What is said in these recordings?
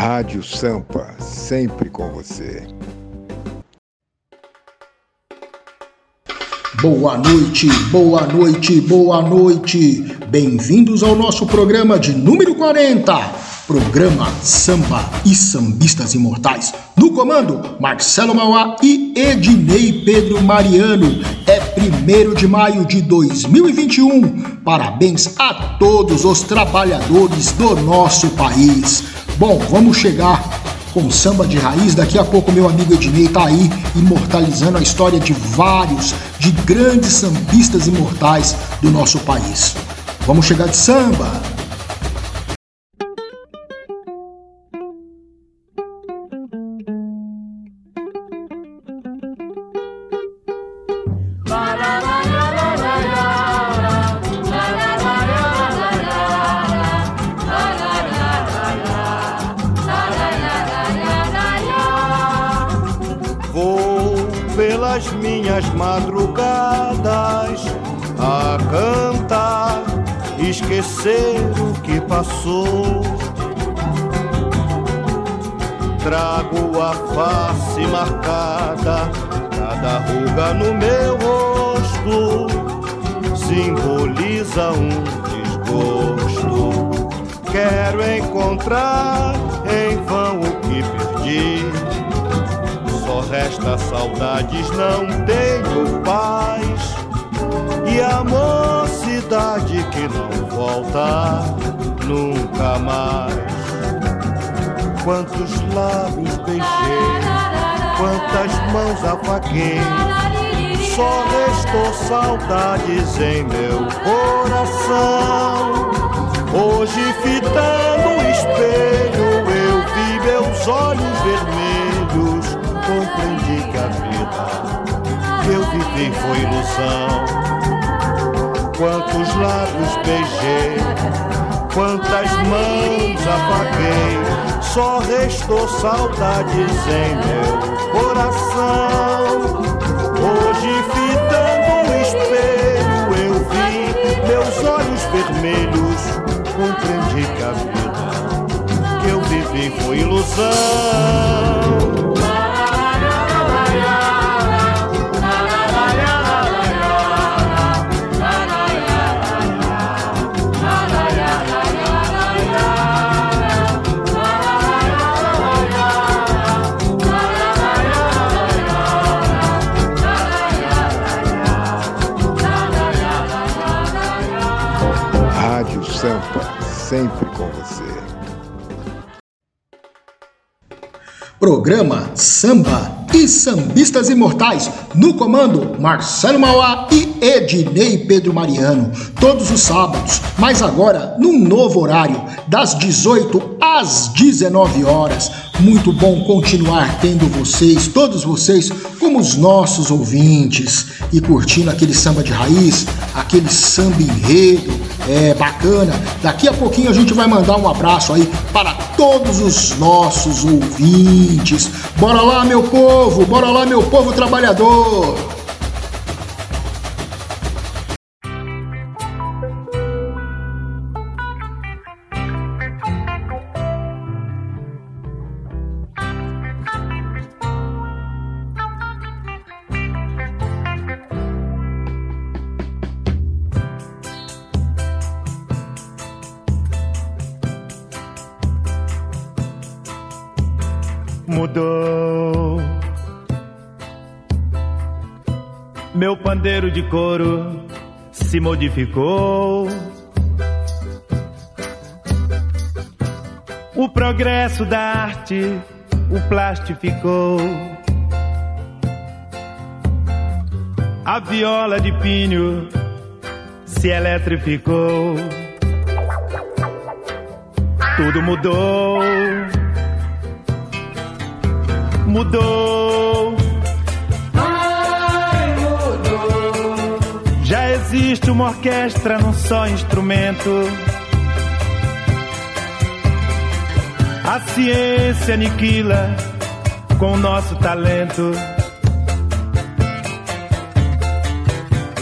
Rádio Sampa, sempre com você. Boa noite, boa noite, boa noite. Bem-vindos ao nosso programa de número 40. Programa Samba e Sambistas Imortais. No comando, Marcelo Mauá e Ednei Pedro Mariano. É 1 de maio de 2021. Parabéns a todos os trabalhadores do nosso país. Bom, vamos chegar com samba de raiz. Daqui a pouco meu amigo Ednei tá aí imortalizando a história de vários, de grandes sambistas imortais do nosso país. Vamos chegar de samba. Madrugadas a cantar, esquecer o que passou. Trago a face marcada, cada ruga no meu rosto simboliza um desgosto. Quero encontrar em vão o que perdi resta saudades, não tenho paz. E a mocidade que não volta nunca mais. Quantos lábios beijei, quantas mãos afaguei. Só restou saudades em meu coração. Hoje, fitando o espelho, eu vi meus olhos vermelhos compreendi que a vida que eu vivi foi ilusão. Quantos lábios beijei, quantas mãos apaguei, só restou saudades em meu coração. Hoje, fitando o espelho, eu vi meus olhos vermelhos, compreendi que a vida que eu vivi foi ilusão. Sempre com você. Programa Samba e Sambistas Imortais, no comando Marcelo Mauá e Ednei Pedro Mariano, todos os sábados, mas agora num novo horário, das 18 às 19 horas. Muito bom continuar tendo vocês, todos vocês, como os nossos ouvintes e curtindo aquele samba de raiz, aquele samba enredo, é bacana. Daqui a pouquinho a gente vai mandar um abraço aí para todos os nossos ouvintes. Bora lá, meu povo, bora lá, meu povo trabalhador. Mudou. Meu pandeiro de couro se modificou. O progresso da arte o plastificou. A viola de pinho se eletrificou. Tudo mudou mudou. Ai, mudou. Já existe uma orquestra num só instrumento. A ciência aniquila com o nosso talento.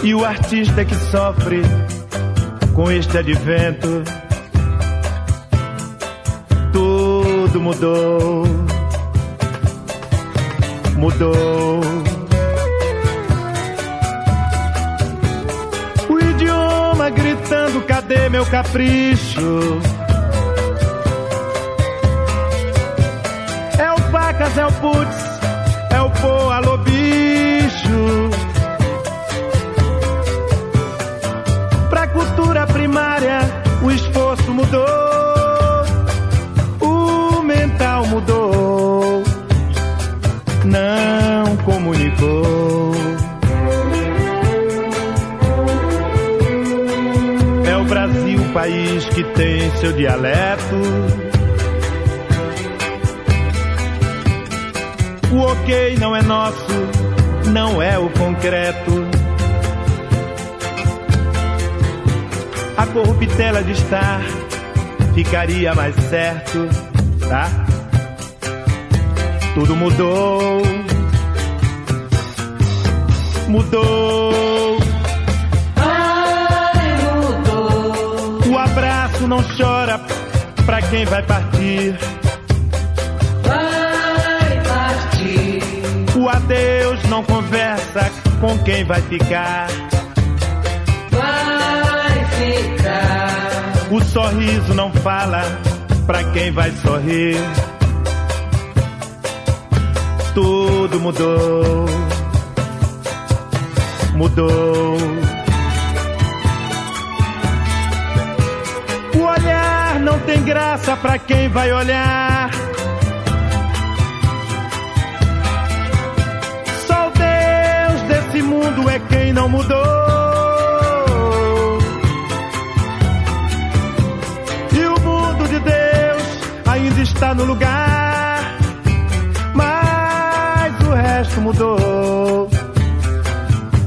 E o artista que sofre com este advento. Tudo tudo mudou. Mudou. O idioma gritando: cadê meu capricho? É o pacas, é o putz, é o pô, alô Brasil, país que tem seu dialeto. O ok não é nosso, não é o concreto. A corruptela de estar ficaria mais certo, tá? Tudo mudou. Mudou. Não chora pra quem vai partir. Vai partir. O adeus não conversa com quem vai ficar. Vai ficar. O sorriso não fala pra quem vai sorrir. Tudo mudou. Mudou. Tem graça pra quem vai olhar. Só o Deus desse mundo é quem não mudou. E o mundo de Deus ainda está no lugar. Mas o resto mudou.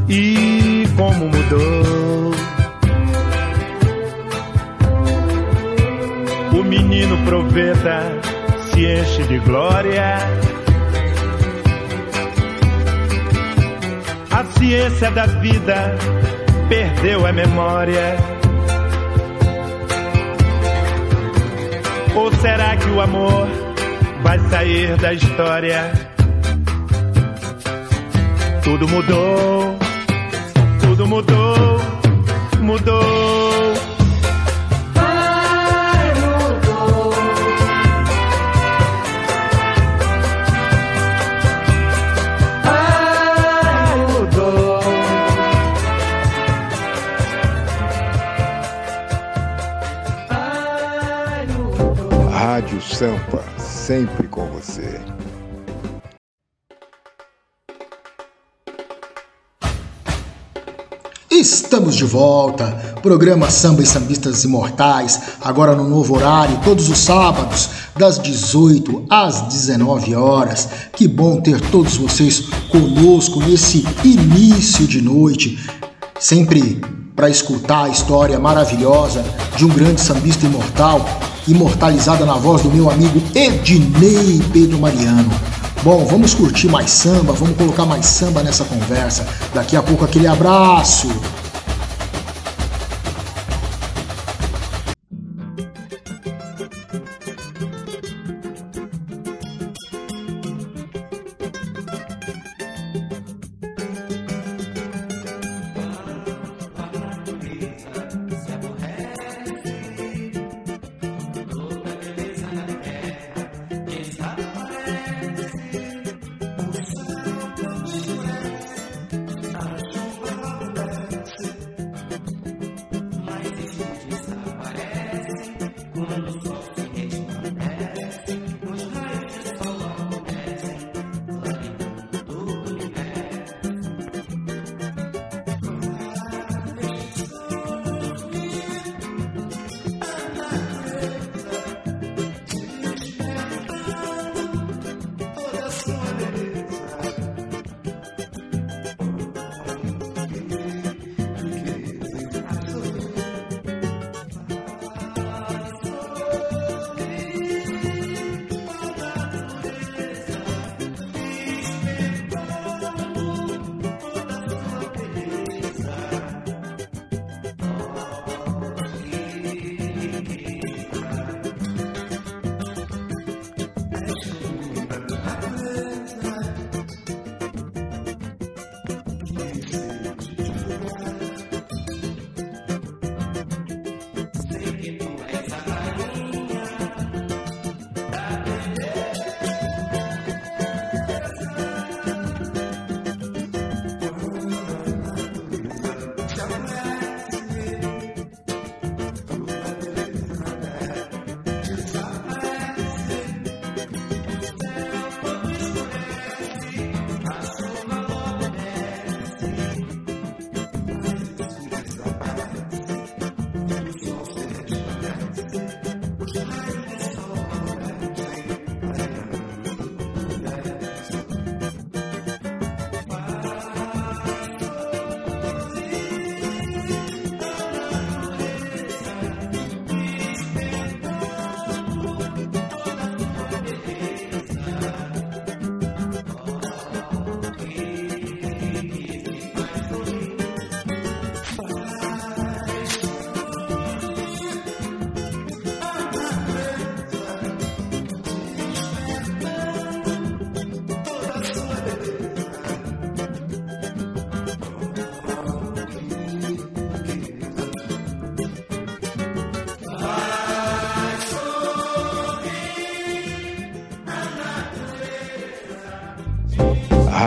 E como mudou? Proveta se enche de glória. A ciência da vida perdeu a memória. Ou será que o amor vai sair da história? Tudo mudou, tudo mudou, mudou. Sampa, sempre com você. Estamos de volta. Programa Samba e Sambistas Imortais, agora no novo horário, todos os sábados, das 18 às 19 horas. Que bom ter todos vocês conosco nesse início de noite, sempre para escutar a história maravilhosa de um grande sambista imortal, imortalizada na voz do meu amigo Ednei Pedro Mariano. Bom, vamos curtir mais samba, vamos colocar mais samba nessa conversa. Daqui a pouco aquele abraço.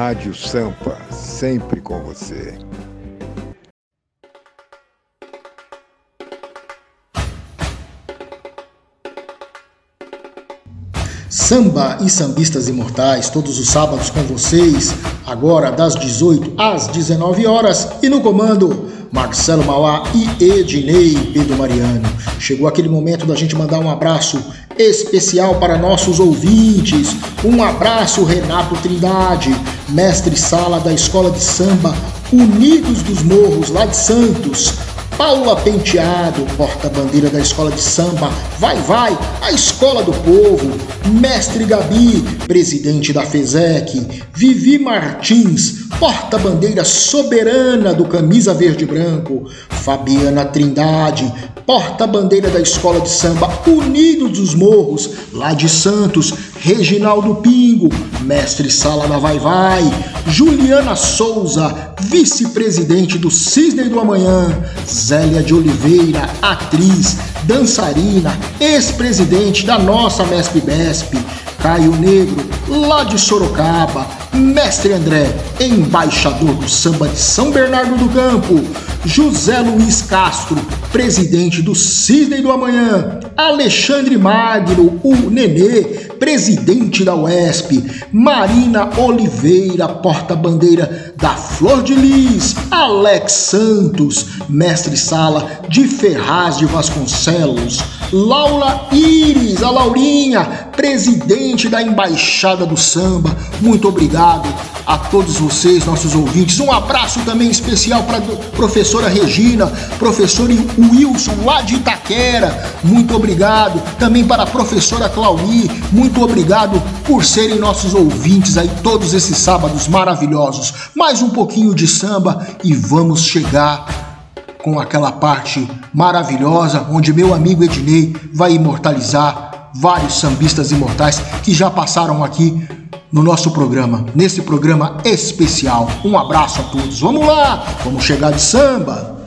Rádio Sampa, sempre com você. Samba e Sambistas Imortais, todos os sábados com vocês, agora das 18 às 19 horas e no comando Marcelo Mauá e Ednei Pedro Mariano. Chegou aquele momento da gente mandar um abraço especial para nossos ouvintes. Um abraço Renato Trindade, mestre sala da Escola de Samba Unidos dos Morros lá de Santos. Paula Penteado, porta-bandeira da escola de samba. Vai Vai, a escola do povo, Mestre Gabi, presidente da FESEC, Vivi Martins, porta-bandeira soberana do Camisa Verde Branco, Fabiana Trindade, porta-bandeira da escola de samba Unidos dos Morros, lá de Santos, Reginaldo Pingo, mestre sala da Vai Vai, Juliana Souza, vice-presidente do Cisne do Amanhã, Zélia de Oliveira, atriz, dançarina, ex-presidente da nossa Mesp Besp, Caio Negro, lá de Sorocaba, Mestre André, embaixador do samba de São Bernardo do Campo, José Luiz Castro, presidente do Cisne do Amanhã, Alexandre Magno, o Nenê, presidente da UESP, Marina Oliveira, porta-bandeira da Flor de Lis, Alex Santos, mestre-sala de Ferraz de Vasconcelos, Laura Iris, a Laurinha, presidente da Embaixada do Samba, muito obrigado a todos vocês, nossos ouvintes. Um abraço também especial para a professora Regina, professor Wilson, lá de Itaquera, muito obrigado. Também para a professora Clauí, muito obrigado por serem nossos ouvintes aí todos esses sábados maravilhosos. Mais um pouquinho de samba e vamos chegar com aquela parte maravilhosa onde meu amigo Ednei vai imortalizar vários sambistas imortais que já passaram aqui no nosso programa, nesse programa especial. Um abraço a todos. Vamos lá, vamos chegar de samba.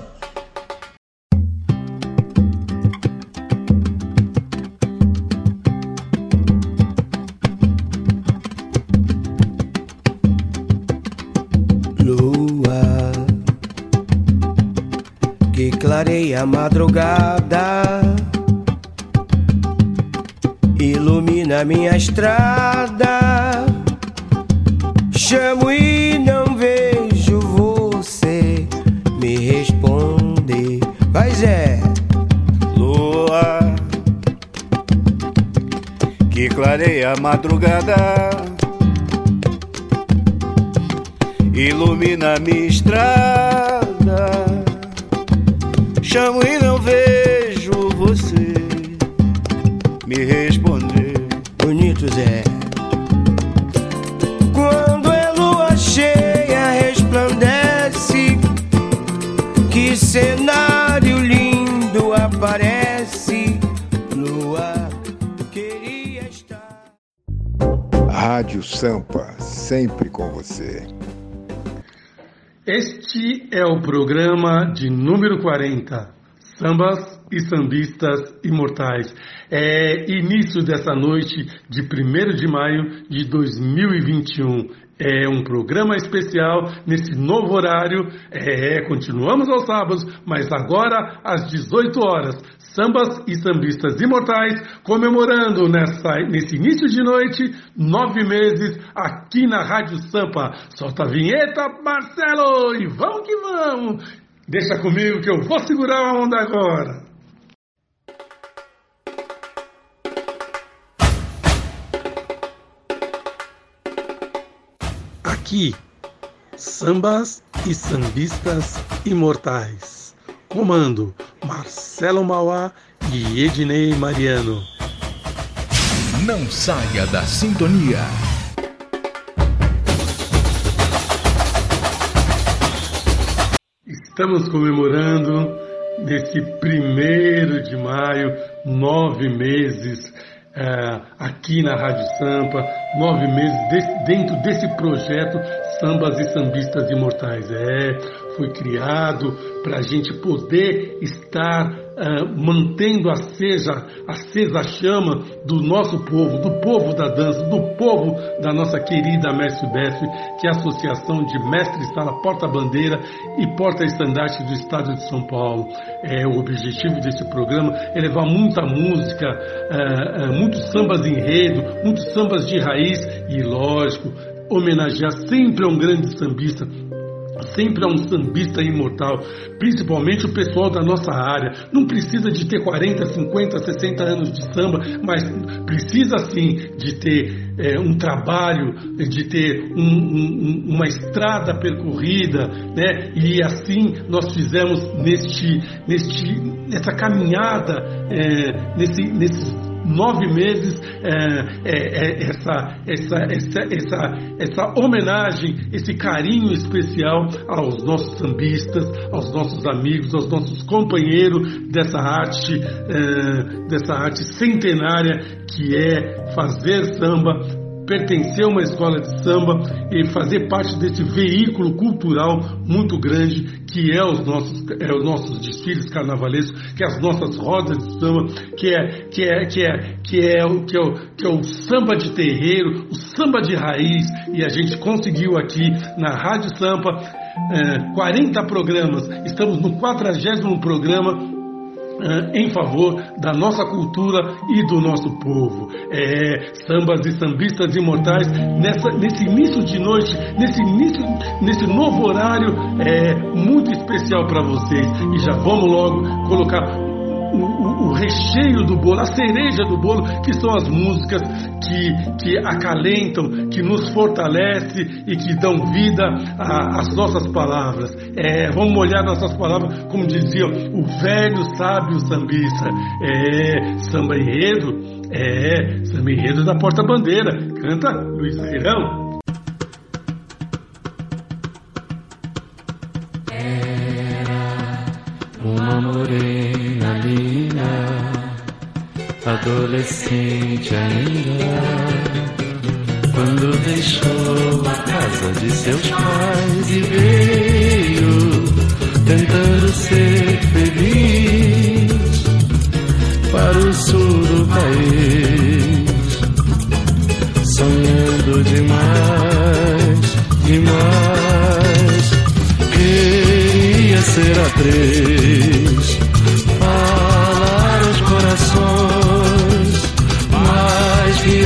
A madrugada, ilumina minha estrada. Chamo e não vejo você me responder. Mas é Lua que clareia a madrugada, ilumina minha estrada. Chamo e não vejo você me responder. bonito Zé. Quando é lua cheia, resplandece. Que cenário lindo aparece. Lua, queria estar. Rádio Sampa, sempre com você. Este é o programa de número 40, Sambas e Sambistas Imortais. É início dessa noite de 1 de maio de 2021. É um programa especial nesse novo horário. É, continuamos aos sábados, mas agora às 18 horas. Sambas e Sambistas Imortais comemorando nessa, nesse início de noite nove meses aqui na Rádio Sampa. Solta a vinheta, Marcelo, e vamos que vamos! Deixa comigo que eu vou segurar a onda agora. Aqui, sambas e sambistas imortais. Comando Marcelo Mauá e Ednei Mariano. Não saia da sintonia. Estamos comemorando nesse primeiro de maio, nove meses eh, aqui na Rádio Sampa, nove meses desse- dentro desse projeto Sambas e Sambistas Imortais. É, foi criado para a gente poder estar uh, mantendo acesa, acesa a chama do nosso povo, do povo da dança, do povo da nossa querida Mestre Bef, que é a Associação de Mestres Sala Porta-Bandeira e Porta-Estandarte do Estado de São Paulo. É, o objetivo desse programa é levar muita música, uh, uh, muitos sambas enredo, muitos sambas de raiz e, lógico, homenagear sempre a um grande sambista, sempre a um sambista imortal, principalmente o pessoal da nossa área. Não precisa de ter 40, 50, 60 anos de samba, mas precisa sim de ter é, um trabalho, de ter um, um, uma estrada percorrida, né? E assim nós fizemos neste, neste, nessa caminhada, é, nesse, nesses nove meses é, é, é, essa, essa, essa, essa, essa homenagem, esse carinho especial aos nossos sambistas, aos nossos amigos, aos nossos companheiros dessa arte, é, dessa arte centenária que é fazer samba pertencer a uma escola de samba e fazer parte desse veículo cultural muito grande que é os nossos, é os nossos desfiles carnavalescos, que é as nossas rodas de samba, que é, que é, que é, que é, o, que é, o, que é o samba de terreiro, o samba de raiz, e a gente conseguiu aqui na Rádio Sampa é, 40 programas, estamos no 40 programa em favor da nossa cultura e do nosso povo. É, sambas e sambistas imortais, nessa, nesse início de noite, nesse início, nesse novo horário, é muito especial para vocês. E já vamos logo colocar o, o, recheio do bolo, a cereja do bolo, que são as músicas que, que acalentam, que nos fortalecem e que dão vida às nossas palavras. É, vamos molhar nossas palavras, como dizia o velho sábio sambista. É, samba enredo, é, samba enredo da porta-bandeira. Canta Luiz Airão. uma morena adolescente ainda, quando deixou a casa de seus pais e veio tentando ser feliz para o sul do país, sonhando demais, demais. Queria ser atriz,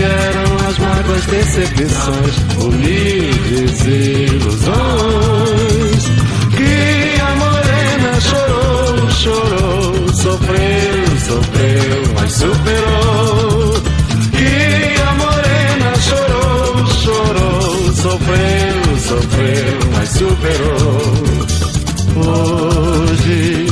vieram as mágoas, decepções, humildes ilusões. Que a morena chorou, chorou, sofreu, sofreu, mas superou. Que a morena chorou, chorou, sofreu, sofreu, mas superou. Hoje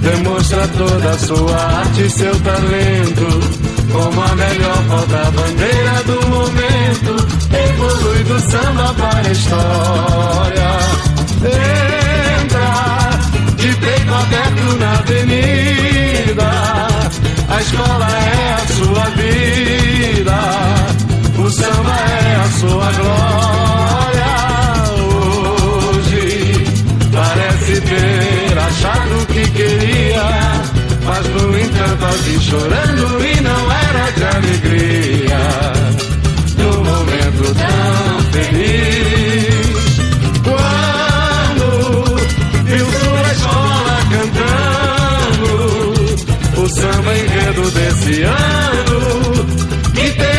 demonstra toda a sua arte e seu talento. Como a melhor porta-bandeira do momento, evolui do samba para a história. Entra de peito aberto na avenida. A escola é a sua vida, o samba é a sua glória. Hoje parece ter achado o que queria, mas no entanto alguém chorando e não era de alegria. No momento tão feliz, quando viu sua escola cantando o samba enredo desse ano, que tem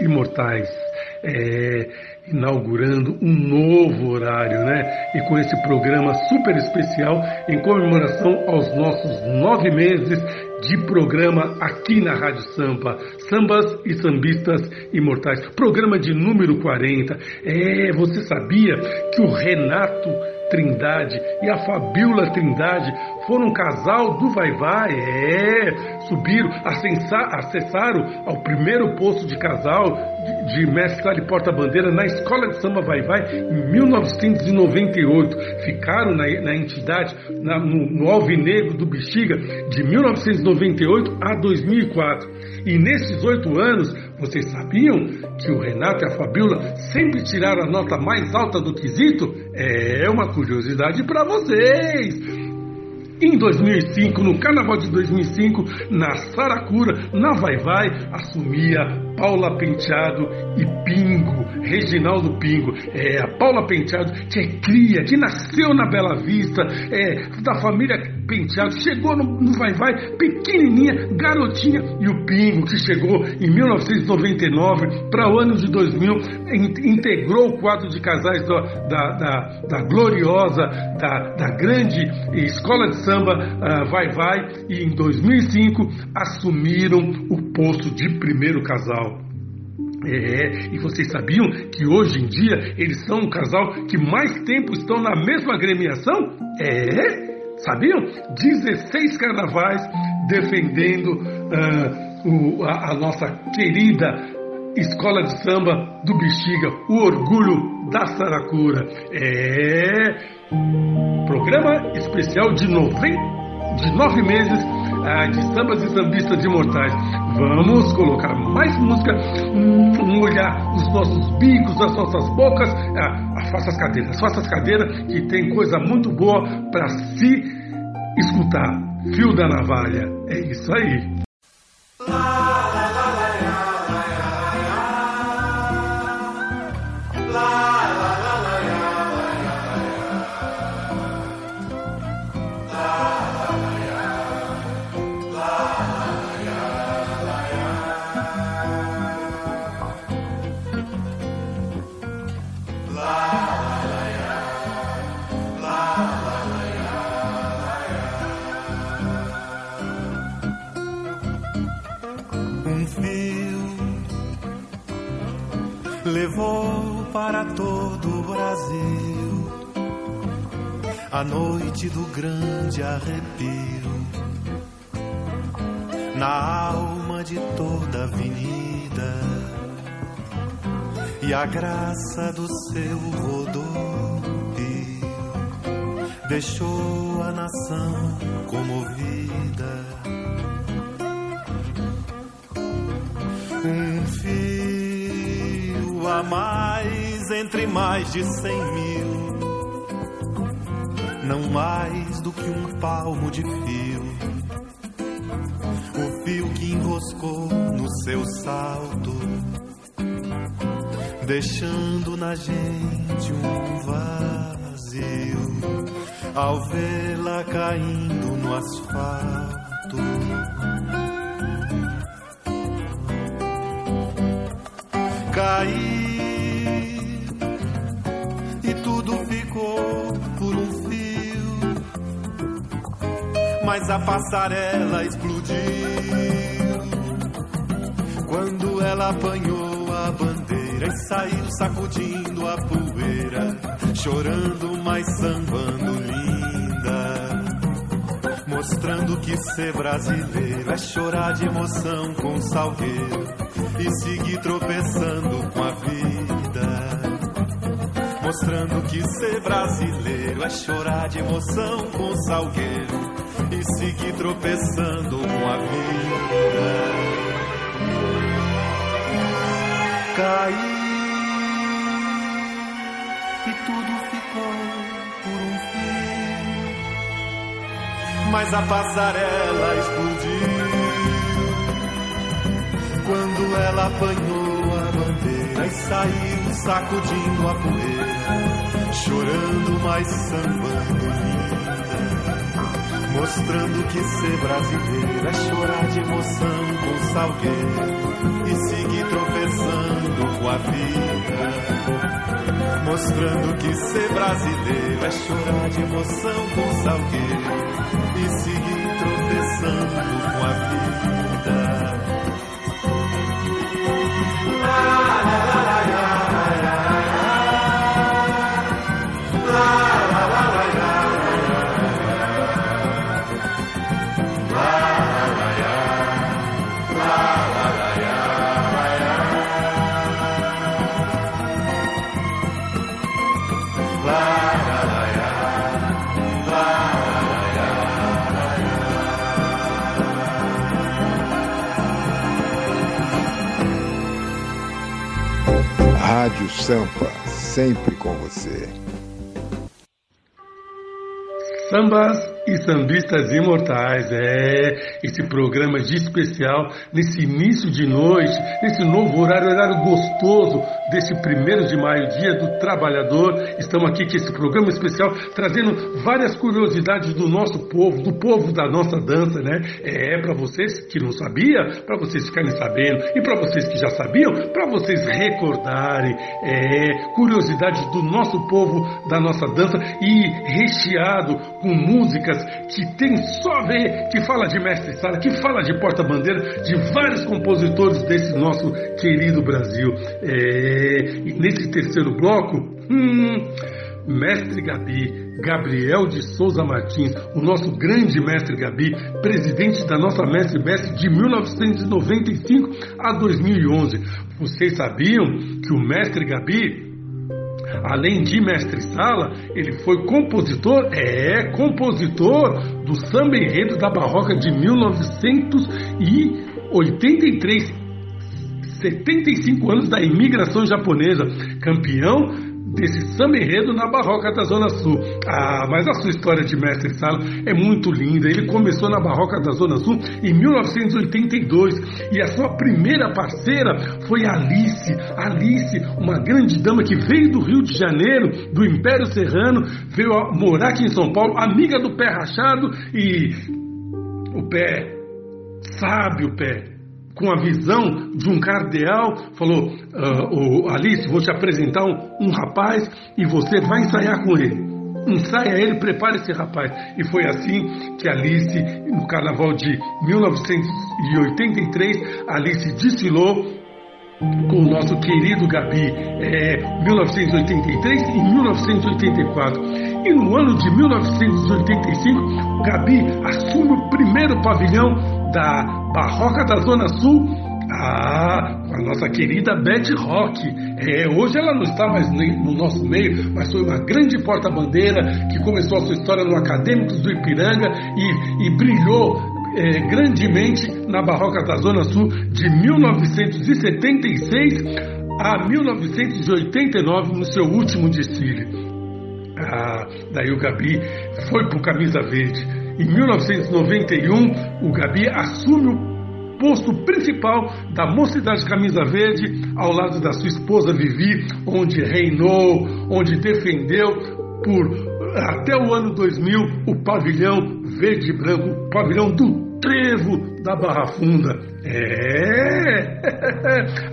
imortais. É, inaugurando um novo horário, né? E com esse programa super especial em comemoração aos nossos nove meses de programa aqui na Rádio Sampa. Sambas e Sambistas Imortais. Programa de número 40. É, você sabia que o Renato Trindade e a Fabiola Trindade foram um casal do Vai Vai, é, subiram, acessaram ao primeiro posto de casal de, de mestre porta-bandeira na Escola de Samba Vai Vai em 1998. Ficaram na, na entidade, na, no, no Alvinegro do Bexiga de 1998 a 2004. E nesses oito anos, vocês sabiam que o Renato e a Fabiola sempre tiraram a nota mais alta do quesito? É uma curiosidade para vocês. Em 2005, no Carnaval de 2005, na Saracura, na Vai Vai, assumia Paula Penteado e Pingo, Reginaldo Pingo. É, a Paula Penteado, que é cria, que nasceu na Bela Vista, é, da família Penteado, chegou no, no Vai Vai, pequenininha, garotinha, e o Pingo, que chegou em 1999 para o ano de 2000, in, integrou o quadro de casais do, da, da, da, gloriosa, da, da grande escola de samba uh, Vai Vai, e em 2005 assumiram o posto de primeiro casal. É, e vocês sabiam que hoje em dia eles são um casal que mais tempo estão na mesma agremiação? É, Sabiam? 16 carnavais defendendo uh, o, a, a nossa querida escola de samba do Bexiga, o orgulho da Saracura. É programa especial de, nove, de nove meses uh, de sambas e sambistas imortais. Vamos colocar mais música, um, olhar os nossos bicos, as nossas bocas. Uh, faça as cadeiras, as cadeiras que tem coisa muito boa para se escutar. Fio da navalha, é isso aí. Levou para todo o Brasil a noite do grande arrepio na alma de toda avenida e a graça do seu rodopio deixou a nação comovida. Um filho a mais entre mais de cem mil. Não mais do que um palmo de fio. O fio que enroscou no seu salto, deixando na gente um vazio. Ao vê-la caindo no asfalto cair Mas a passarela explodiu quando ela apanhou a bandeira e saiu sacudindo a poeira, chorando, mas sambando linda. Mostrando que ser brasileiro é chorar de emoção com salgueiro e seguir tropeçando com a vida. Mostrando que ser brasileiro é chorar de emoção com salgueiro e seguir tropeçando com a vida. Caí e tudo ficou por um fio, mas a passarela explodiu quando ela apanhou a bandeira e saiu sacudindo a poeira, chorando, mas sambando. Mostrando que ser brasileiro é chorar de emoção com salgueiro e seguir tropeçando com a vida. Mostrando que ser brasileiro é chorar de emoção com salgueiro e seguir tropeçando com a vida. Sampa, sempre com você. Sambas e sambistas imortais, é esse programa de especial nesse início de noite, nesse novo horário, horário gostoso desse primeiro de maio, dia do trabalhador. Estamos aqui com esse programa especial trazendo várias curiosidades do nosso povo, do povo da nossa dança, né? É para vocês que não sabiam, para vocês ficarem sabendo e para vocês que já sabiam, para vocês recordarem, é curiosidades do nosso povo, da nossa dança e recheado com músicas que tem só a ver, que fala de mestre sala, que fala de porta-bandeira, de vários compositores desse nosso querido Brasil. É, e nesse terceiro bloco, hum, Mestre Gabi, Gabriel de Souza Martins, o nosso grande mestre Gabi, presidente da nossa mestre mestre de 1995 a 2011. Vocês sabiam que o mestre Gabi além de mestre sala, ele foi compositor, é, compositor do samba enredo da barroca de 1983, 75 anos da imigração japonesa, campeão desse samba enredo na Barroca da Zona Sul. Ah, mas a sua história de mestre sala é muito linda. Ele começou na Barroca da Zona Sul em 1982 e a sua primeira parceira foi Alice. Alice, uma grande dama que veio do Rio de Janeiro, do Império Serrano, veio morar aqui em São Paulo, amiga do pé rachado e o pé sabe o pé com a visão de um cardeal, falou: uh, Alice, vou te apresentar um, um rapaz e você vai ensaiar com ele. Ensaia ele, prepare esse rapaz. E foi assim que Alice, no carnaval de 1983, Alice desfilou com o nosso querido Gabi, é, 1983 e 1984. E no ano de 1985, Gabi assume o primeiro pavilhão da Barroca da Zona Sul, a, a nossa querida Betty Rock. É, hoje ela não está mais no nosso meio, mas foi uma grande porta-bandeira que começou a sua história no Acadêmicos do Ipiranga e, e brilhou é, grandemente na Barroca da Zona Sul de 1976 a 1989 no seu último desfile. Ah, daí o Gabi foi para o Camisa Verde. Em 1991, o Gabi assume o posto principal da Mocidade Camisa Verde, ao lado da sua esposa Vivi, onde reinou, onde defendeu por até o ano 2000 o pavilhão verde e branco, o pavilhão do trevo da Barra Funda. É!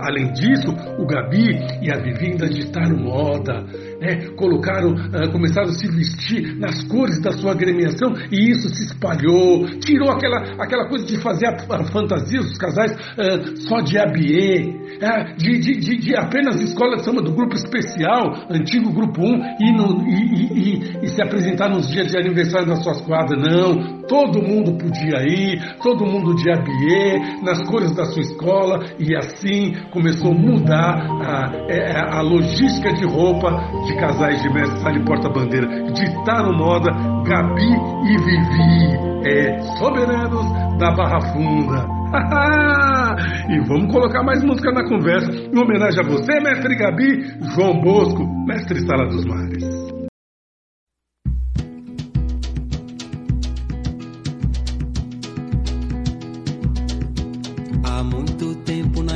Além disso, o Gabi e a Vivi ainda ditaram moda né, colocaram, uh, começaram a se vestir nas cores da sua agremiação e isso se espalhou, tirou aquela, aquela coisa de fazer a, a fantasia dos casais uh, só de abiê, uh, de, de, de, de, apenas escola de samba do grupo especial, antigo grupo 1, e, no, e, e, e, se apresentar nos dias de aniversário das suas quadras. Não, todo mundo podia ir, todo mundo de abiê, nas cores da sua escola, e assim começou a mudar a, a, a logística de roupa de casais de mestre sala porta-bandeira ditaram moda Gabi e Vivi, é, soberanos da Barra Funda. e vamos colocar mais música na conversa em homenagem a você, mestre Gabi, João Bosco, mestre Sala dos Mares.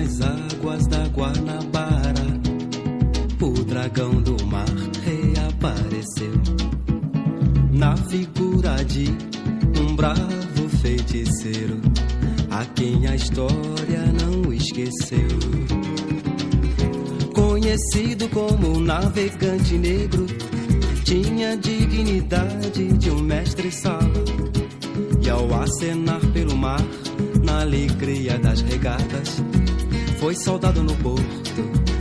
Nas águas da Guanabara, o dragão do mar reapareceu na figura de um bravo feiticeiro, a quem a história não esqueceu. Conhecido como navegante negro, tinha dignidade de um mestre-sala. E ao acenar pelo mar, na alegria das regatas, foi soldado no porto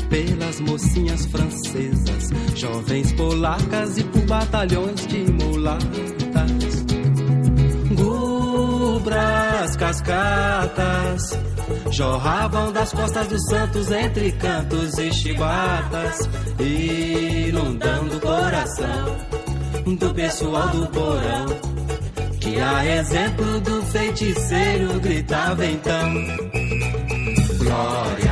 pelas mocinhas francesas, jovens polacas e por batalhões de mulatas. Gubras, cascatas, jorravam das costas dos santos entre cantos e chibatas, inundando o coração do pessoal do porão. Que a exemplo do feiticeiro gritava então: Glória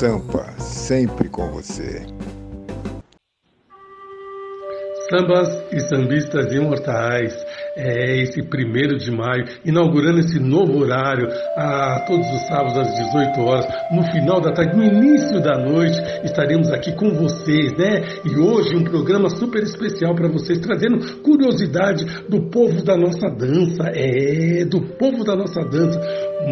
Sampa, sempre com você. Sambas e sambistas imortais. É esse primeiro de maio, inaugurando esse novo horário, a todos os sábados às 18 horas, no final da tarde, no início da noite, estaremos aqui com vocês, né? E hoje um programa super especial para vocês, trazendo curiosidade do povo da nossa dança, é, do povo da nossa dança,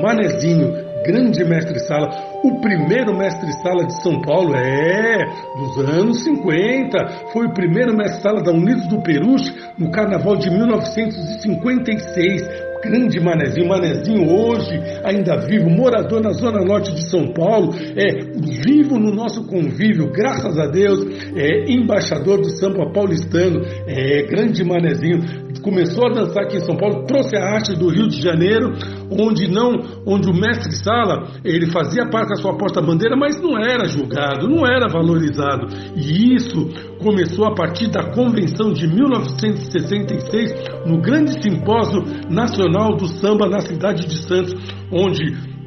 Manezinho, grande mestre-sala, o primeiro mestre-sala de São Paulo, é, dos anos 50. Foi o primeiro mestre-sala da Unidos do Peruche no carnaval de 1956. Grande Manezinho, Manezinho hoje ainda vivo, morador na zona norte de São Paulo, é vivo no nosso convívio, graças a Deus, é embaixador do samba paulistano, é grande Manezinho, começou a dançar aqui em São Paulo, trouxe a arte do Rio de Janeiro, onde não, onde o mestre sala ele fazia parte da sua porta-bandeira, mas não era julgado, não era valorizado. E isso começou a partir da convenção de 1966, no grande simpósio nacional do samba na cidade de Santos, onde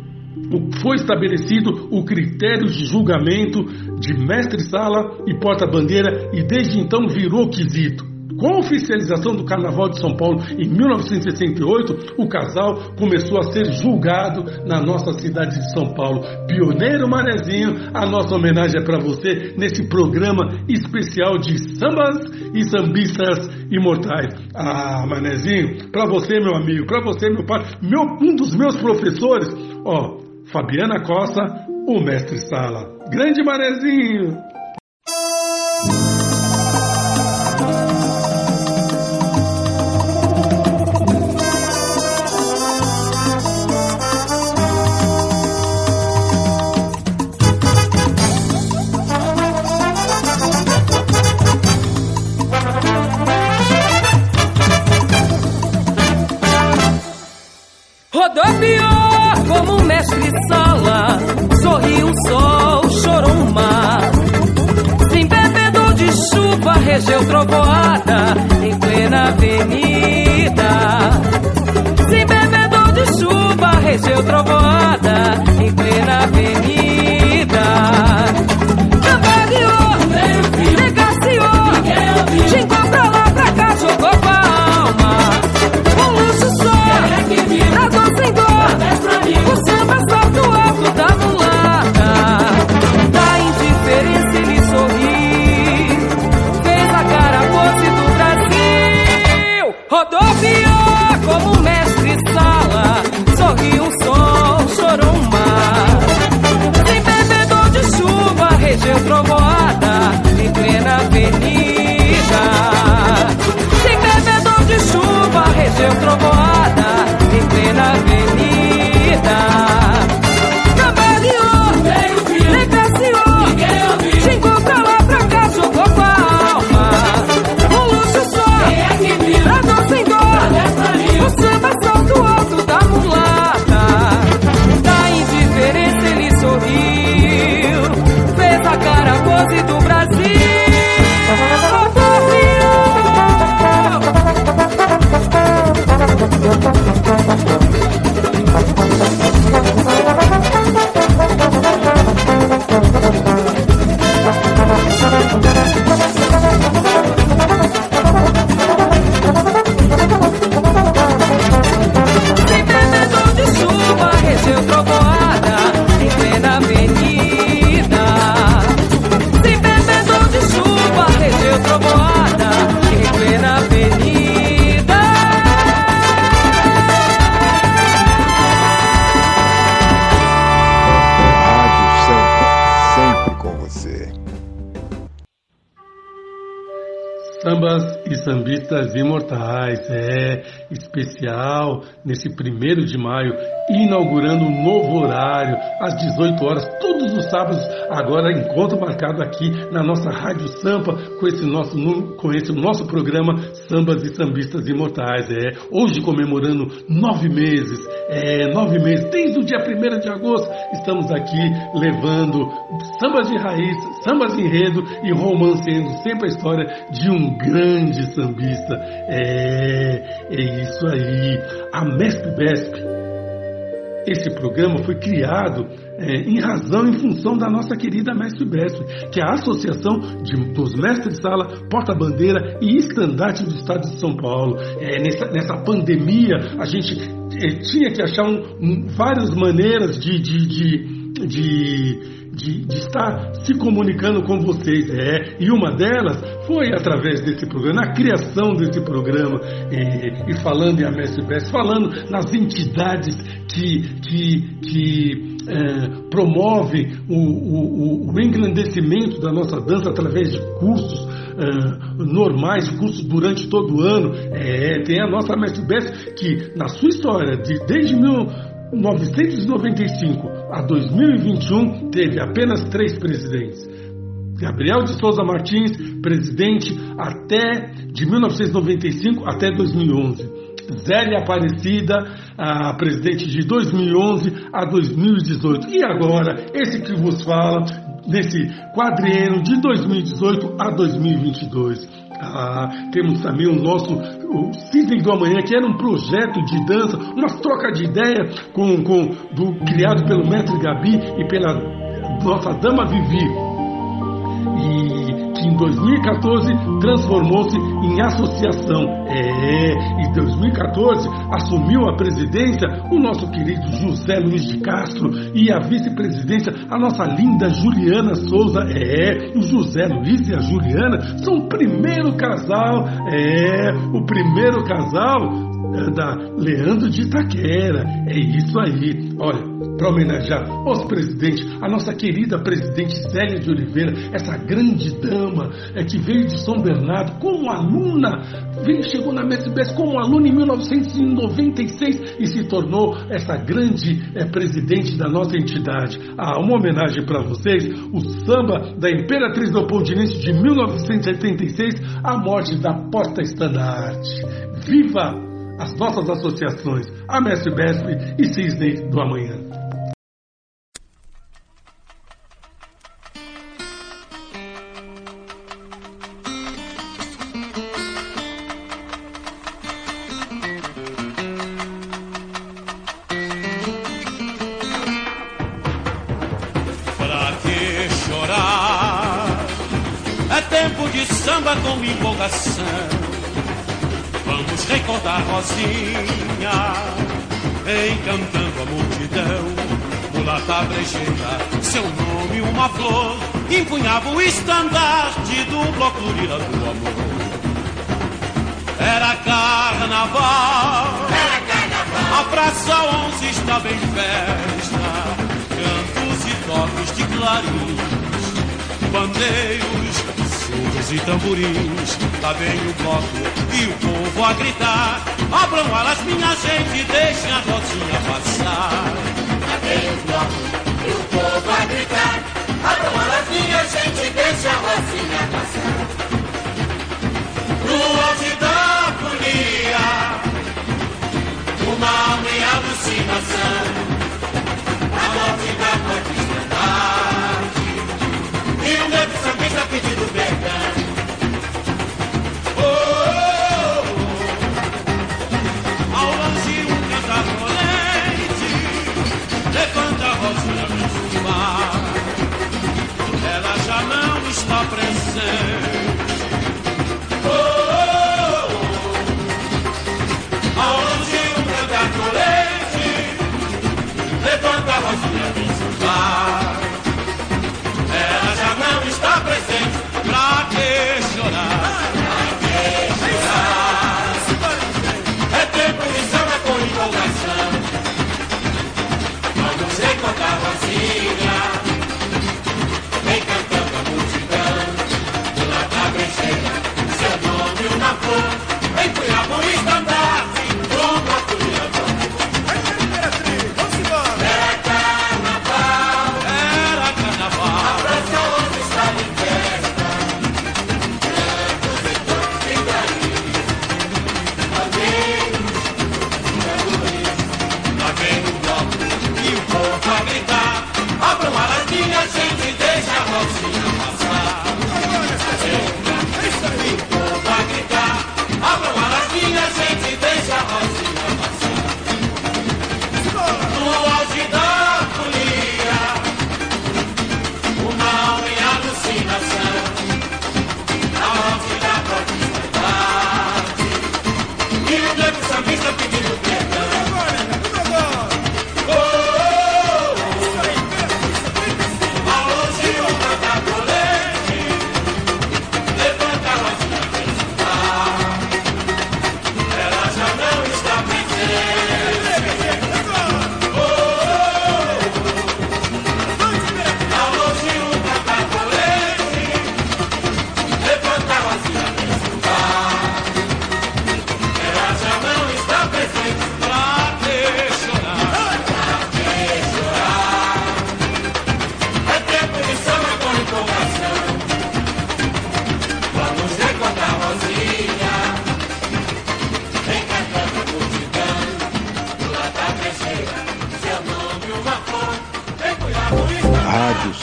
foi estabelecido o critério de julgamento de mestre-sala e porta-bandeira e desde então virou quesito. Com a oficialização do Carnaval de São Paulo em 1968, o casal começou a ser julgado na nossa cidade de São Paulo. Pioneiro Manezinho, a nossa homenagem é para você nesse programa especial de sambas e sambistas imortais. Ah, Manezinho, para você, meu amigo, para você, meu pai, meu, um dos meus professores, ó, Fabiana Costa, o mestre Sala. Grande Manezinho! Como mestre sala, sorriu o sol, chorou o mar. Sem bebedor de chuva, regeu trovoada em plena avenida. Sem bebedor de chuva, regeu trovoada em plena avenida. Regeu sambistas imortais, é especial nesse primeiro de maio, inaugurando um novo horário às 18 horas, todos os sábados. Agora encontro marcado aqui na nossa Rádio Sampa com esse nosso com esse nosso programa Sambas e Sambistas Imortais. É hoje comemorando nove meses, é nove meses desde o dia 1 de agosto estamos aqui levando sambas de raiz, sambas de enredo e romancendo sempre a história de um grande sambista. É, é isso aí. A Mesp Besp. Esse programa foi criado é, em razão, em função da nossa querida Mestre Besp, que é a Associação de- dos Mestres Sala, Porta-Bandeira e Estandarte do Estado de São Paulo. É, nessa, nessa pandemia, a gente é, tinha que achar um- um- várias maneiras de, de, de, de de, de estar se comunicando com vocês. É, e uma delas foi através desse programa, na criação desse programa, e, e falando em Best, falando nas entidades que, que, que é, promovem o, o, o, engrandecimento da nossa dança através de cursos. é, normais, cursos durante todo o ano. É, tem a nossa Best que, na sua história, de, desde 1995 a 2021, teve apenas três presidentes. Gabriel de Souza Martins, presidente até de 1995 até 2011. Zélia Aparecida, a presidente de 2011 a 2018. E agora, esse que vos fala, nesse quadriênio de 2018 a 2022. Ah, temos também o nosso o Cisne do Amanhã, que era um projeto de dança, uma troca de ideia com, com, do, criado pelo mestre Gabi e pela nossa Dama Vivi. E que em 2014 transformou-se em associação. É, em 2014 assumiu a presidência o nosso querido José Luiz de Castro e a vice-presidência a nossa linda Juliana Souza. É, o José Luiz e a Juliana são o primeiro casal, é, o primeiro casal da Leandro de Itaquera. É isso aí. Olha, para homenagear os presidentes, a nossa querida presidente Célia de Oliveira, essa grande dama é, que veio de São Bernardo como aluna, veio, chegou na MSBS como aluna em 1996 e se tornou essa grande é, presidente da nossa entidade. Ah, uma homenagem para vocês, o samba da Imperatriz Leopoldinense de 1976, a morte da porta estandarte. Viva! as nossas associações, a Mestre Besp e Cisne do Amanhã.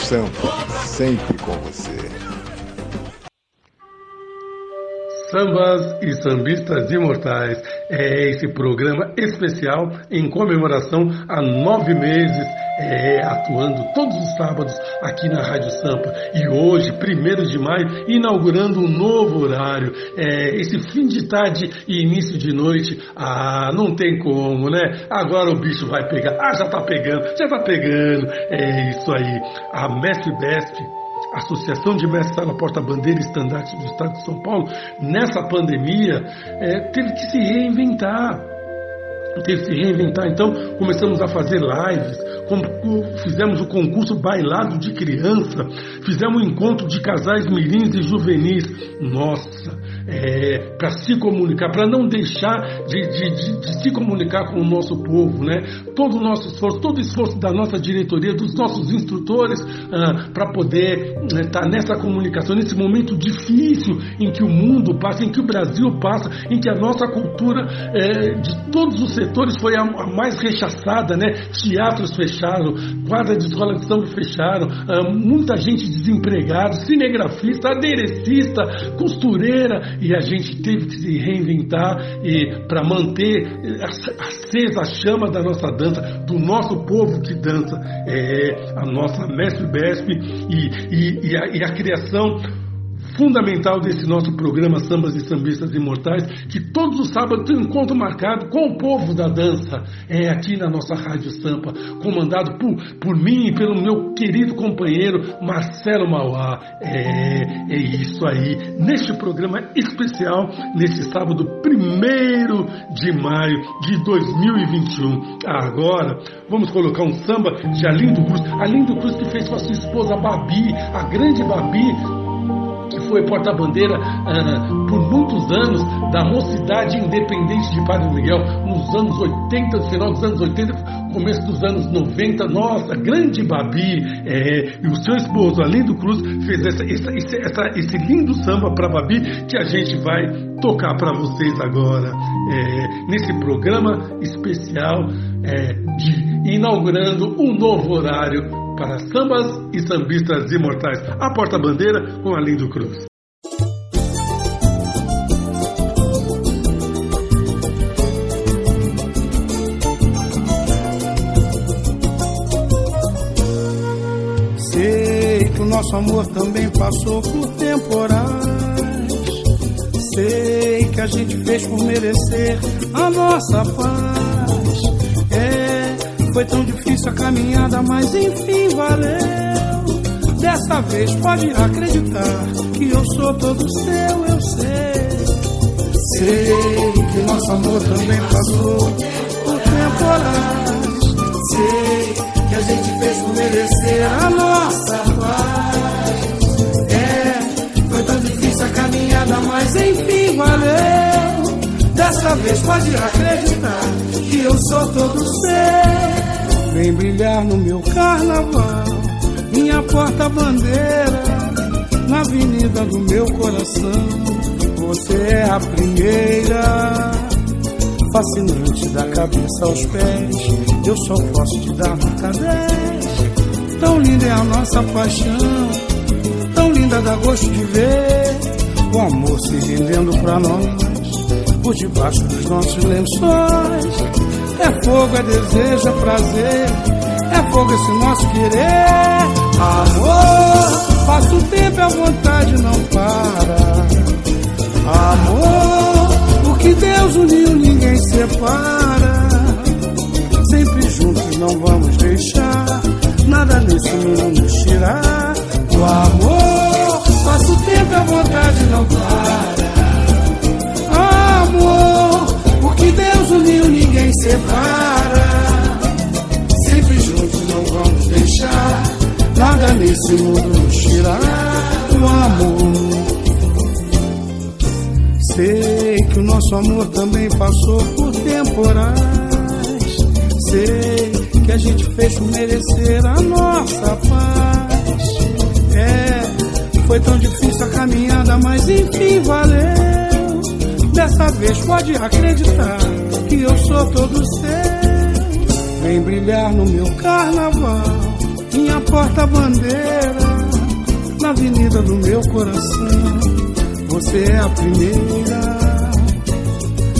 Sampa, sempre com você. Sambas e Sambistas Imortais é esse programa especial em comemoração a nove meses, é, atuando todos os sábados aqui na Rádio Sampa. E hoje, 1 de maio, inaugurando um novo horário. É, esse fim de tarde e início de noite, ah, não tem como, né? Agora o bicho vai pegar. Ah, já tá pegando, já tá pegando. É isso aí. A Mestre Besp Associação de Mestres Sala Porta Bandeira e Estandarte do Estado de São Paulo, nessa pandemia, é, teve que se reinventar. Teve que se reinventar. Então, começamos a fazer lives, fizemos o concurso Bailado de Criança, fizemos o encontro de casais mirins e juvenis. Nossa, é, para se comunicar, para não deixar de, de, de, de, se comunicar com o nosso povo, né? Todo o nosso esforço, todo o esforço da nossa diretoria, dos nossos instrutores, ah, para poder estar né, tá nessa comunicação, nesse momento difícil em que o mundo passa, em que o Brasil passa, em que a nossa cultura é, de todos os setores foi a, a, mais rechaçada, né? Teatros fecharam, quadra de escola de samba fecharam, ah, muita gente desempregada, cinegrafista, aderecista, costureira, e a gente teve que se reinventar e para manter acesa a chama da nossa dança, do nosso povo que dança, é, a nossa mestre Besp e, e, e, a, e a criação fundamental desse nosso programa Sambas e Sambistas Imortais, que todos os sábados tem um encontro marcado com o povo da dança, é aqui na nossa Rádio Sampa, comandado por, por mim e pelo meu querido companheiro Marcelo Mauá. É, é isso aí, neste programa especial, nesse sábado 1 de maio de 2021. Agora, vamos colocar um samba de Alindo Cruz, Alindo Cruz que fez com a sua esposa Babi, a grande Babi, que foi porta-bandeira uh, por muitos anos da Mocidade Independente de Padre Miguel, nos anos 80, no final dos anos 80, começo dos anos 90. Nossa, grande Babi! É, e o seu esposo, Alindo Cruz, fez essa, essa, essa, esse lindo samba para Babi que a gente vai tocar para vocês agora, é, nesse programa especial é, de inaugurando um novo horário para sambas e sambistas imortais. A porta-bandeira com a Lindo Cruz. Sei que o nosso amor também passou por temporais. Sei que a gente fez por merecer a nossa paz. Foi tão difícil a caminhada, mas enfim valeu. Dessa vez pode acreditar que eu sou todo seu, eu sei. Sei que nosso amor também passou por temporais. Sei que a gente fez por merecer a nossa paz. É, foi tão difícil a caminhada, mas enfim valeu. Dessa vez pode acreditar que eu sou todo seu. Vem brilhar no meu carnaval, minha porta-bandeira, na avenida do meu coração. Você é a primeira, fascinante da cabeça aos pés. Eu só posso te dar nota 10. Tão linda é a nossa paixão, tão linda dá gosto de ver o amor se rendendo pra nós por debaixo dos nossos lençóis. É fogo, é desejo, é prazer, é fogo esse nosso querer. Amor, passa o tempo e a vontade não para. Amor, o que Deus uniu ninguém separa. Sempre juntos não vamos deixar nada nesse mundo nos tirar. O amor, passa o tempo e a vontade não para Deus uniu, ninguém separa. Sempre juntos não vamos deixar nada nesse mundo nos tirar o amor. Sei que o nosso amor também passou por temporais. Sei que a gente fez merecer a nossa paz. É, foi tão difícil a caminhada, mas enfim valeu. Dessa vez pode acreditar que eu sou todo seu. Vem brilhar no meu carnaval, minha porta-bandeira, na avenida do meu coração. Você é a primeira,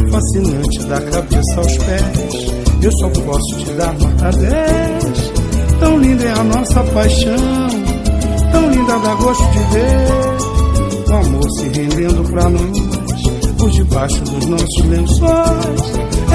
fascinante da cabeça aos pés. Eu só posso te dar nota 10. Tão linda é a nossa paixão, tão linda dá gosto de ver o amor se rendendo pra nós por debaixo dos nossos lençóis.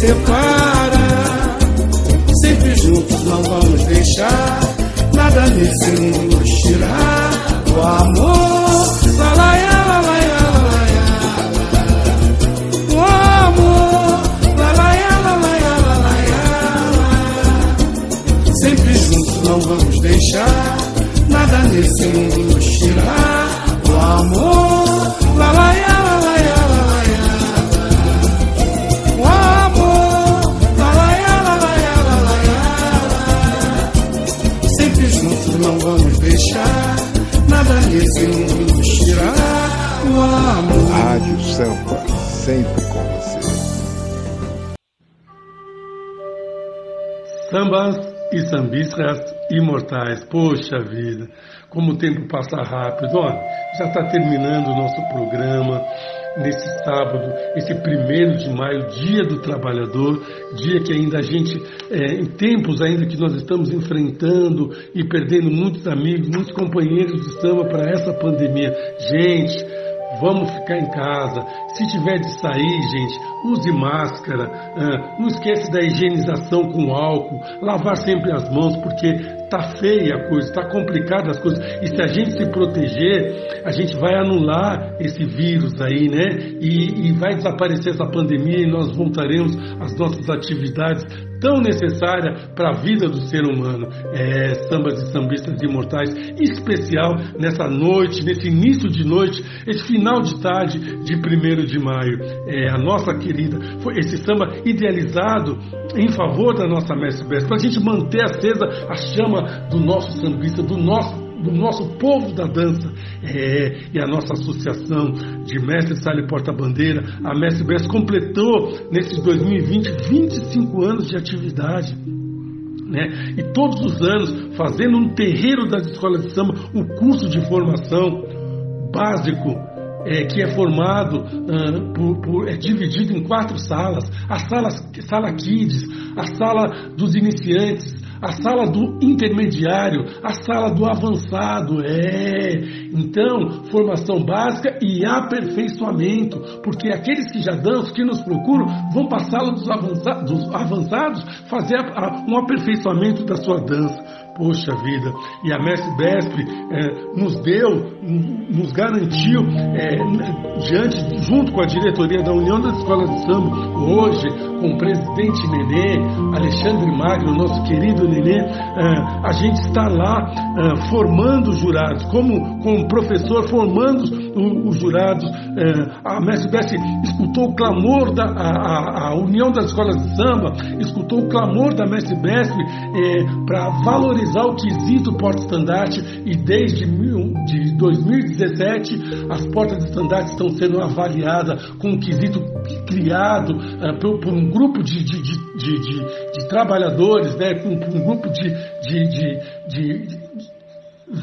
separa. Sempre juntos não vamos deixar nada nesse mundo nos tirar. O amor, lalaiá. O amor, lalaiá. Sempre juntos não vamos deixar nada nesse mundo Sambas e sambistas imortais. Poxa vida, como o tempo passa rápido. Olha, já está terminando o nosso programa nesse sábado, esse primeiro de maio, dia do trabalhador, dia que ainda a gente, é, em tempos ainda que nós estamos enfrentando e perdendo muitos amigos, muitos companheiros de samba para essa pandemia. Gente, Vamos ficar em casa. Se tiver de sair, gente, use máscara. ah, não esquece da higienização com álcool. Lavar sempre as mãos, porque tá feia a coisa, tá complicada as coisas. E se a gente se proteger, a gente vai anular esse vírus aí, né? E, e vai desaparecer essa pandemia e nós voltaremos às nossas atividades tão necessária para a vida do ser humano. É, sambas e sambistas imortais, especial nessa noite, nesse início de noite, esse final de tarde de 1 de maio. É, a nossa querida, foi esse samba idealizado em favor da nossa Mestre Best, para a gente manter acesa a chama do nosso sambista, do nosso do nosso povo da dança é, e a nossa associação de Mestre Sale Porta-Bandeira, a Mestre Best completou nesses 2020 25 anos de atividade. Né? E todos os anos fazendo no terreiro das escolas de samba o curso de formação básico é, que é formado ah, por, por- é dividido em quatro salas: a sala, sala Kids, a sala dos iniciantes, a sala do intermediário, a sala do avançado. É. Então, formação básica e aperfeiçoamento, porque aqueles que já dançam, que nos procuram, vão para a sala dos, dos avançados fazer um aperfeiçoamento da sua dança. Poxa vida, e a Mestre eh, nos deu, nos garantiu, n- diante, junto com a diretoria da União das Escolas de Samba, hoje, com o presidente Nenê, Alexandre Magno, nosso querido Nenê, eh, a gente está lá eh, formando os jurados, como, como professor, formando os jurados. eh, a Mestre Bespre escutou o clamor da a, a- União das Escolas de Samba, escutou o clamor da Mestre Bespre para valorizar o quesito porta-estandarte e desde mil- de 2017 as portas de estandarte estão sendo avaliadas com um quesito criado eh, por, por um grupo de, de, de, de, trabalhadores, né, com, um grupo de,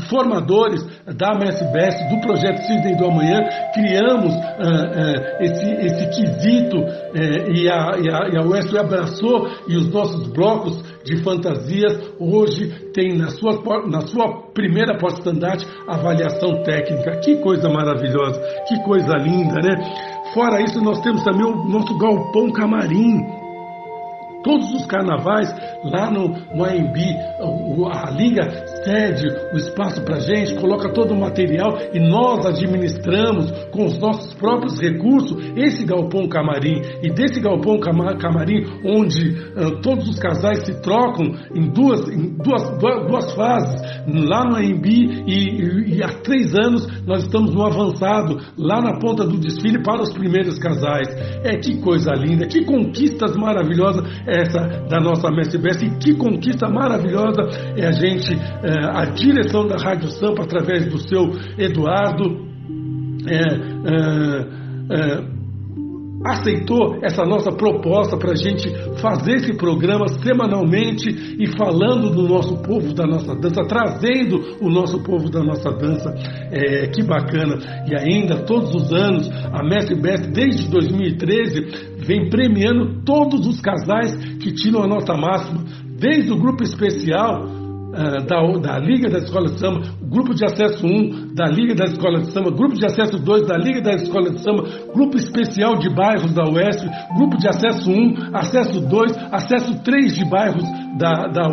formadores da MSBS, do projeto Cisne do Amanhã, criamos ah, ah, esse, esse quesito eh, e, a, e, a, a abraçou e os nossos blocos de fantasias hoje tem na sua, na sua primeira porta-estandarte avaliação técnica. Que coisa maravilhosa, que coisa linda, né? Fora isso, nós temos também o nosso galpão camarim, todos os carnavais lá no, o- a Liga cede o espaço para gente, coloca todo o material e nós administramos com os nossos próprios recursos esse galpão camarim. E desse galpão cama- camarim, onde ah, todos os casais se trocam em duas, em duas, duas, duas fases, lá no AMB e, e- e há três anos nós estamos no avançado, lá na ponta do desfile para os primeiros casais. É que coisa linda, que conquistas maravilhosas essa da nossa Mestre Best e que conquista maravilhosa é a gente, eh, a direção da Rádio Sampa através do seu Eduardo. é, é, é, aceitou essa nossa proposta para a gente fazer esse programa semanalmente e falando do nosso povo, da nossa dança, trazendo o nosso povo da nossa dança. É, que bacana! E ainda, todos os anos, a Mestre Best, desde 2013, vem premiando todos os casais que tiram a nota máxima, desde o grupo especial ah, da, da Liga das Escolas de Samba, grupo de acesso 1 da Liga das Escolas de Samba, grupo de acesso 2 da Liga das Escolas de Samba, grupo especial de bairros da UESP, grupo de acesso 1, acesso 2, acesso 3 de bairros da, da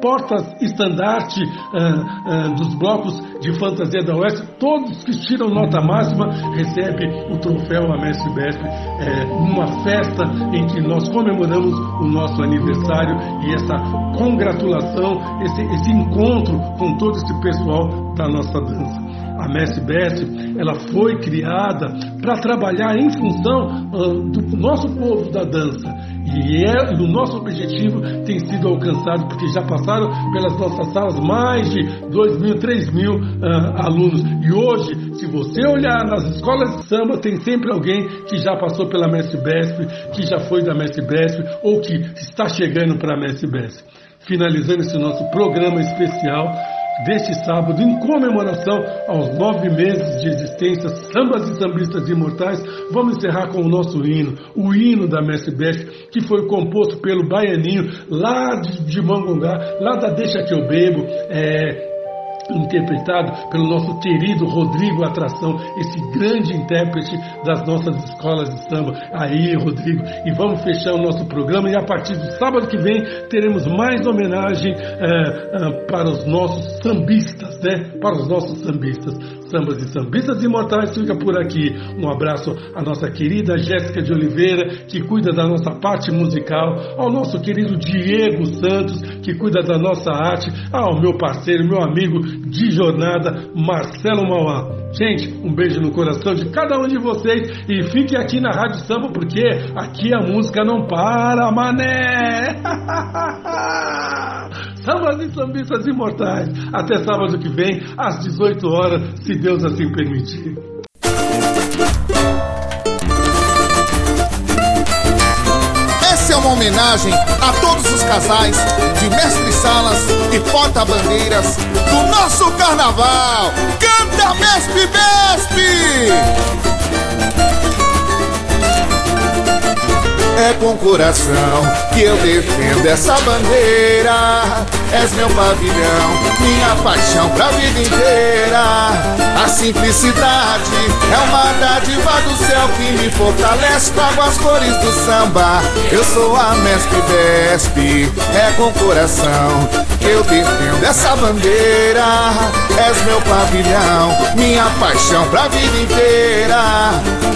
portas-estandarte ah, ah, dos blocos de fantasia da UESP, todos que tiram nota máxima recebem o troféu Amestre Besp, é, uma festa em que nós comemoramos o nosso aniversário e essa congratulação, esse, esse encontro com todo esse pessoal da nossa dança. A Best, ela foi criada para trabalhar em função uh, do nosso povo da dança. E é, o nosso objetivo tem sido alcançado, porque já passaram pelas nossas salas mais de 2 mil, 3 mil uh, alunos. E hoje, se você olhar nas escolas de samba, tem sempre alguém que já passou pela Mestre Besp, que já foi da Mestre Besp, ou que está chegando para a Mestre Besp. Finalizando esse nosso programa especial, deste sábado, em comemoração aos nove meses de existência, sambas e sambistas imortais, vamos encerrar com o nosso hino, o hino da Mestre Best, que foi composto pelo Baianinho, lá de, Mangongá, lá da Deixa Que Eu Bebo, é, interpretado pelo nosso querido Rodrigo Atração, esse grande intérprete das nossas escolas de samba. Aí, Rodrigo, e vamos fechar o nosso programa e a partir do sábado que vem teremos mais homenagem eh, eh, para os nossos sambistas, né? Para os nossos sambistas. Sambas e Sambistas Imortais fica por aqui. Um abraço à nossa querida Jéssica de Oliveira, que cuida da nossa parte musical, ao nosso querido Diego Santos, que cuida da nossa arte, ao meu parceiro, meu amigo de jornada, Marcelo Mauá. Gente, um beijo no coração de cada um de vocês e fique aqui na Rádio Samba, porque aqui a música não para, mané! Sambas e Sambistas Imortais. Até sábado que vem, às 18 horas, se Deus assim permitir. Essa é uma homenagem a todos os casais de mestre salas e porta-bandeiras do nosso carnaval. Canta Mesp Besp! É com coração que eu defendo essa bandeira. És meu pavilhão, minha paixão pra vida inteira. A simplicidade é uma dádiva do céu que me fortalece. Trago as cores do samba. Eu sou a Mestre Besp. É com coração que eu defendo essa bandeira. És meu pavilhão, minha paixão pra vida inteira.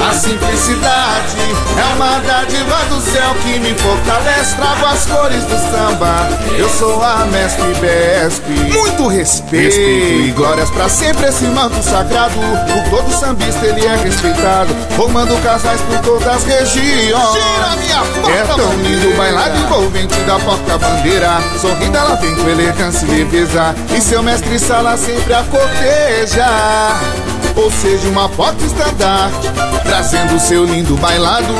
A simplicidade é uma dádiva do céu que me fortalece. Trago as cores do samba. Eu sou a Mestre Besp. Muito respeito, respeito e glórias pra sempre esse manto sagrado. Por todo sambista ele é respeitado. Formando casais por todas as regiões. Gira minha porta É tão lindo bailado envolvente da porta-bandeira. Sorrindo ela vem com elegância e leveza. E seu mestre sala sempre a corteja. Ou seja, uma foto estandarte Trazendo seu lindo bailado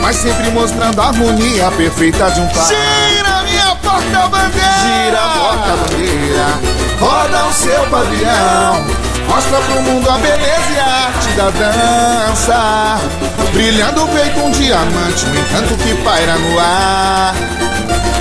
Mas sempre mostrando a harmonia perfeita de um par. Gira minha porta-bandeira Gira a porta-bandeira Roda o seu pavilhão. Mostra pro mundo a beleza e a arte da dança. Brilhando feito um diamante O encanto que paira no ar.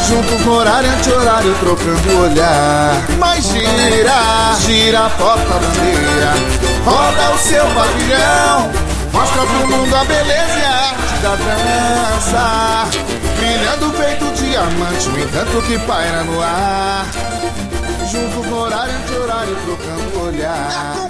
Juntos no horário anti-horário trocando olhar. Mas gira, gira a porta-bandeira Roda o seu pavilhão Mostra pro mundo a beleza e a arte da dança. Brilhando feito diamante O encanto que paira no ar. Juntos no horário anti-horário trocando o olhar